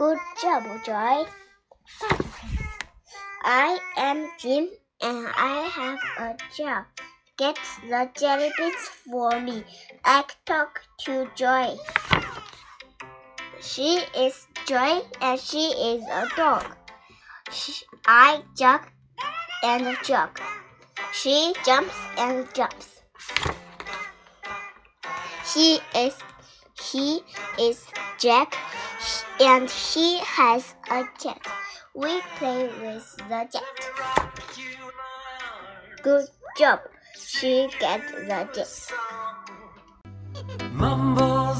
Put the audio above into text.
Good job, Joy. I am Jim and I have a job. Get the jelly beans for me. I talk to Joy. She is Joy and she is a dog. She, I jump and jump. She jumps and jumps. He is he is Jack and he has a jet. We play with the jet. Good job. She gets the jet. Mumbo